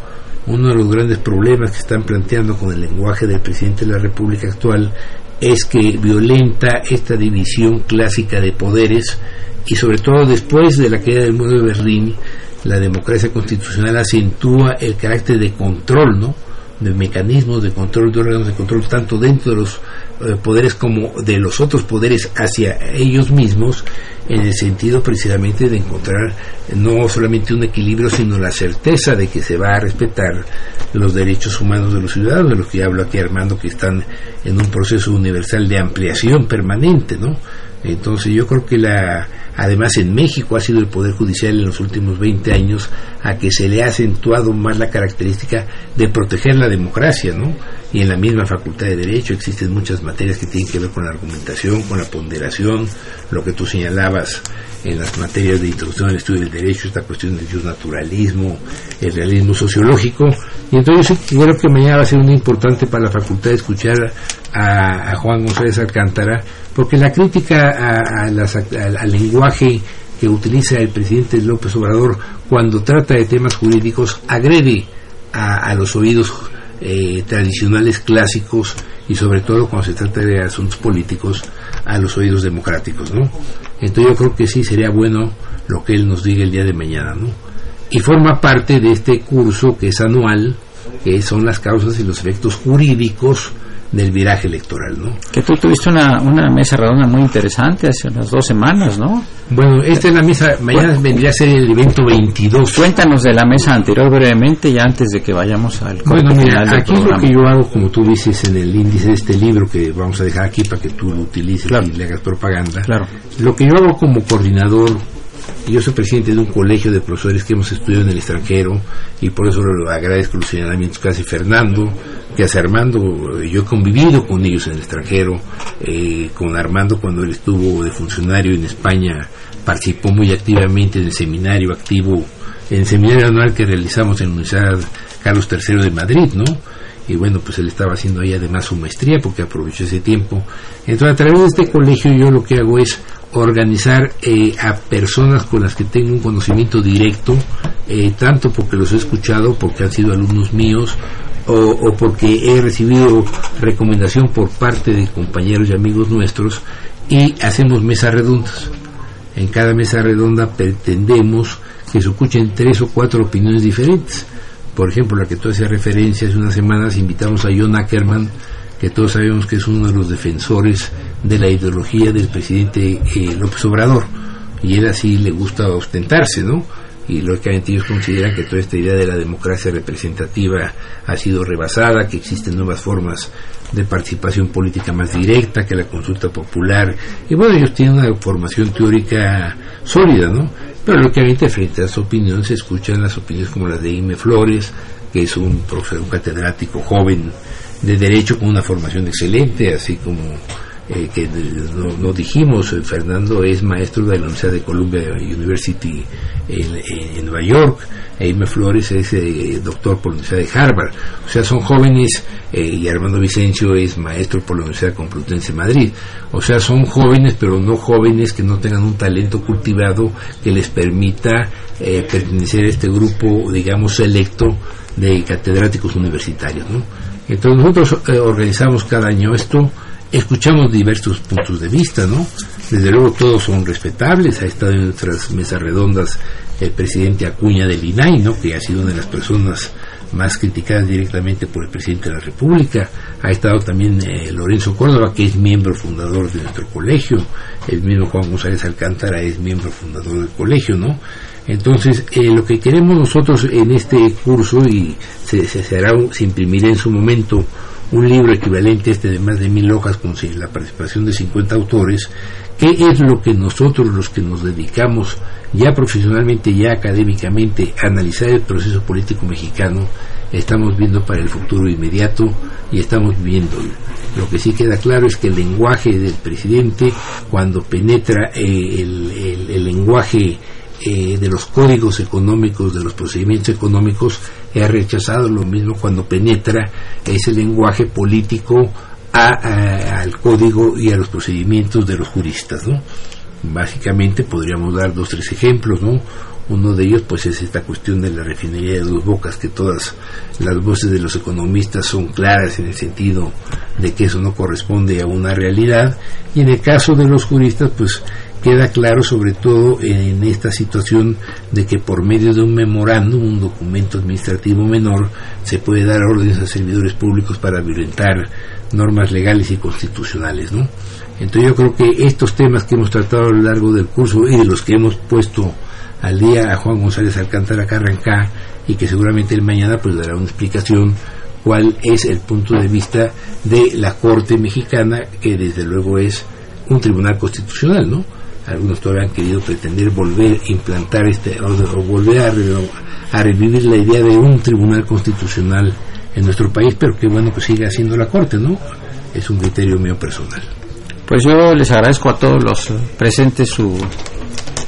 Uno de los grandes problemas que están planteando con el lenguaje del presidente de la República actual es que violenta esta división clásica de poderes y sobre todo después de la caída del muro de Berlín, la democracia constitucional acentúa el carácter de control, ¿no? de mecanismos de control, de órganos de control, tanto dentro de los eh, poderes como de los otros poderes hacia ellos mismos en el sentido precisamente de encontrar no solamente un equilibrio sino la certeza de que se va a respetar los derechos humanos de los ciudadanos de los que hablo aquí Armando que están en un proceso universal de ampliación permanente no entonces yo creo que la además en México ha sido el poder judicial en los últimos 20 años a que se le ha acentuado más la característica de proteger la democracia no y en la misma facultad de Derecho existen muchas materias que tienen que ver con la argumentación, con la ponderación, lo que tú señalabas en las materias de introducción al estudio del derecho, esta cuestión del naturalismo, el realismo sociológico. Y entonces creo que mañana va a ser muy importante para la facultad escuchar a, Juan González Alcántara, porque la crítica al lenguaje que utiliza el presidente López Obrador cuando trata de temas jurídicos agrede a, a los oídos eh, tradicionales clásicos y sobre todo cuando se trata de asuntos políticos a los oídos democráticos, ¿no? Entonces yo creo que sí sería bueno lo que él nos diga el día de mañana, ¿no? Y forma parte de este curso que es anual, que son las causas y los efectos jurídicos del viraje electoral, ¿no? Que tú tuviste una, una mesa redonda muy interesante hace unas dos semanas, ¿no? Bueno, esta es la mesa, mañana vendría a ser el evento 22. Cuéntanos de la mesa anterior brevemente y antes de que vayamos al Bueno, mira, aquí lo que yo hago, como tú dices en el índice de este libro que vamos a dejar aquí para que tú lo utilices y le hagas propaganda. Claro. Lo que yo hago como coordinador yo soy presidente de un colegio de profesores que hemos estudiado en el extranjero y por eso lo agradezco los señalamientos que hace Fernando, que hace Armando. Yo he convivido con ellos en el extranjero, eh, con Armando cuando él estuvo de funcionario en España, participó muy activamente en el seminario activo, en el seminario anual que realizamos en la Universidad Carlos III de Madrid, ¿no? y bueno, pues él estaba haciendo ahí además su maestría porque aprovechó ese tiempo. Entonces, a través de este colegio yo lo que hago es organizar eh, a personas con las que tengo un conocimiento directo, eh, tanto porque los he escuchado, porque han sido alumnos míos, o, porque he recibido recomendación por parte de compañeros y amigos nuestros, y hacemos mesas redondas. En cada mesa redonda pretendemos que se escuchen tres o cuatro opiniones diferentes. Por ejemplo, la que tú hacías referencia hace unas semanas, invitamos a John Ackerman, que todos sabemos que es uno de los defensores de la ideología del presidente eh, López Obrador. Y él así le gusta ostentarse, ¿no? Y lógicamente ellos consideran que toda esta idea de la democracia representativa ha sido rebasada, que existen nuevas formas de participación política más directa que la consulta popular. Y bueno, ellos tienen una formación teórica sólida, ¿no? Pero lógicamente frente a su opinión se escuchan las opiniones como las de Ime Flores, que es un profesor catedrático joven de Derecho con una formación excelente, así como eh, que no, dijimos, eh, Fernando es maestro de la Universidad de Columbia University en, Nueva York, Eime Flores es eh, doctor por la Universidad de Harvard, o sea, son jóvenes, y Armando Vicencio es maestro por la Universidad Complutense de Madrid, o sea, son jóvenes, pero no jóvenes que no tengan un talento cultivado que les permita pertenecer a este grupo, digamos, selecto de catedráticos universitarios, ¿no? Entonces nosotros organizamos cada año esto, escuchamos diversos puntos de vista, ¿no? Desde luego todos son respetables, ha estado en nuestras mesas redondas el presidente Acuña del INAI, ¿no? Que ha sido una de las personas más criticadas directamente por el presidente de la República. Ha estado también eh, Lorenzo Córdoba, que es miembro fundador de nuestro colegio. El mismo Juan González Alcántara es miembro fundador del colegio, ¿no? Entonces, eh, lo que queremos nosotros en este curso, y se, se, hará, se imprimirá en su momento un libro equivalente a este de más de mil hojas con la participación de 50 autores, ¿qué es lo que nosotros los que nos dedicamos ya profesionalmente, ya académicamente a analizar el proceso político mexicano estamos viendo para el futuro inmediato y estamos viendo. Lo que sí queda claro es que el lenguaje del presidente cuando penetra eh, el lenguaje eh, de los códigos económicos, de los procedimientos económicos, ha rechazado lo mismo cuando penetra ese lenguaje político al código y a los procedimientos de los juristas, ¿no? Básicamente podríamos dar dos, tres ejemplos, ¿no? Uno de ellos pues es esta cuestión de la refinería de dos bocas, que todas las voces de los economistas son claras en el sentido de que eso no corresponde a una realidad y en el caso de los juristas pues queda claro sobre todo en esta situación de que por medio de un memorándum, un documento administrativo menor, se puede dar órdenes a servidores públicos para violentar normas legales y constitucionales, ¿no? Entonces yo creo que estos temas que hemos tratado a lo largo del curso y de los que hemos puesto al día a Juan González Alcántara Carrancá y que seguramente el mañana pues dará una explicación cuál es el punto de vista de la Corte Mexicana que desde luego es un tribunal constitucional, ¿no? Algunos todavía han querido pretender volver a implantar este o, volver a, revivir la idea de un tribunal constitucional en nuestro país, pero que bueno que siga siendo la Corte, ¿no? Es un criterio mío personal. Pues yo les agradezco a todos los presentes su,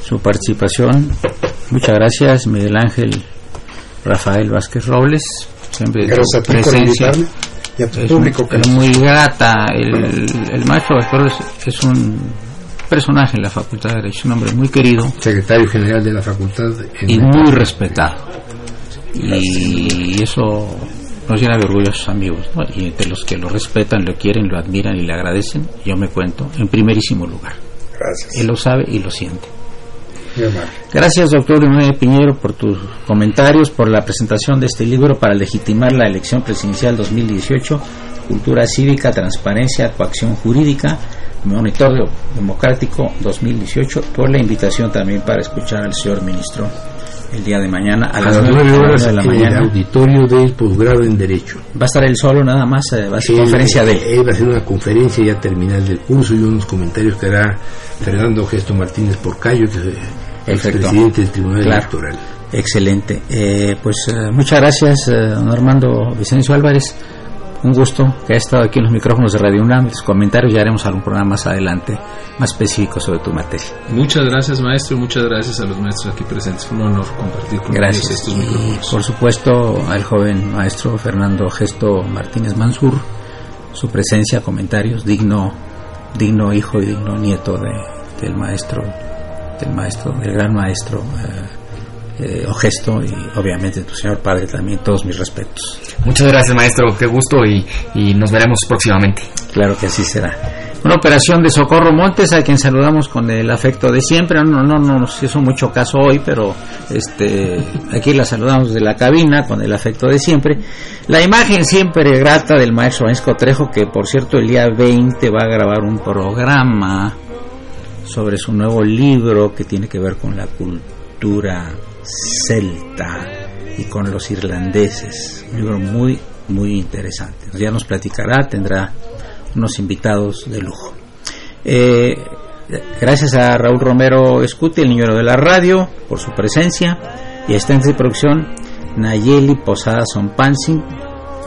su participación. Muchas gracias, Miguel Ángel Rafael Vázquez Robles. Siempre gracias a presencia. Y a tu público. Es muy grata. El, el maestro Vázquez es un personaje en la Facultad de Derecho, un hombre muy querido. Secretario general de la Facultad. Y muy respetado. Y eso nos llena de orgullo a sus amigos, y entre los que lo respetan, lo quieren, lo admiran y le agradecen, yo me cuento en primerísimo lugar. Gracias. Él lo sabe y lo siente. Gracias, doctor Emanuel Piñero, por tus comentarios, por la presentación de este libro para legitimar la elección presidencial 2018, Cultura Cívica, Transparencia, Coacción Jurídica Monitor Democrático 2018 por la invitación también para escuchar al señor ministro el día de mañana a, las 9 horas de la mañana. auditorio del posgrado en Derecho. ¿Va a estar él solo nada más? Eh, ¿Va a ser conferencia de él? va a ser una conferencia ya terminal del curso y unos comentarios que hará Fernando Gesto Martínez Porcayo, que es el presidente del Tribunal Electoral. Excelente. Eh, pues eh, muchas gracias, don Armando Vicencio Álvarez un gusto que hayas estado aquí en los micrófonos de Radio UNAM. Los comentarios ya haremos algún programa más adelante más específico sobre tu materia. Muchas gracias, maestro. Muchas gracias a los maestros aquí presentes. Fue un honor compartir con gracias. estos micrófonos. por supuesto, al joven maestro Fernando Gesto Martínez Mansur, su presencia, comentarios, digno, digno hijo y digno nieto de, del maestro, del maestro, del gran maestro. Eh, eh, o gesto y obviamente tu señor padre también, todos mis respetos. Muchas gracias maestro, qué gusto y, nos veremos próximamente. Claro que así será. Una operación de Socorro Montes, a quien saludamos con el afecto de siempre. No, no, no nos hizo mucho caso hoy, pero este, aquí la saludamos de la cabina con el afecto de siempre. La imagen siempre grata del maestro Francisco Trejo, que por cierto el día 20 va a grabar un programa sobre su nuevo libro que tiene que ver con la cultura celta y con los irlandeses. Un libro muy, muy interesante. Ya nos platicará, tendrá unos invitados de lujo. Eh, gracias a Raúl Romero Escuti, el niño de la radio, por su presencia. Y esta en de producción, Nayeli Posada Sonpansing,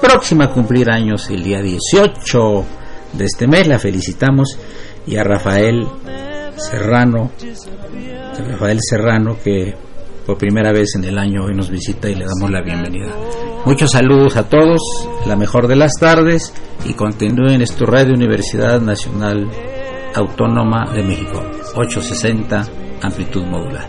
próxima a cumplir años el día 18 de este mes. La felicitamos y a Rafael Serrano, Rafael Serrano que por primera vez en el año hoy nos visita y le damos la bienvenida. Muchos saludos a todos, la mejor de las tardes y continúen en tu radio Universidad Nacional Autónoma de México, 860 amplitud modular.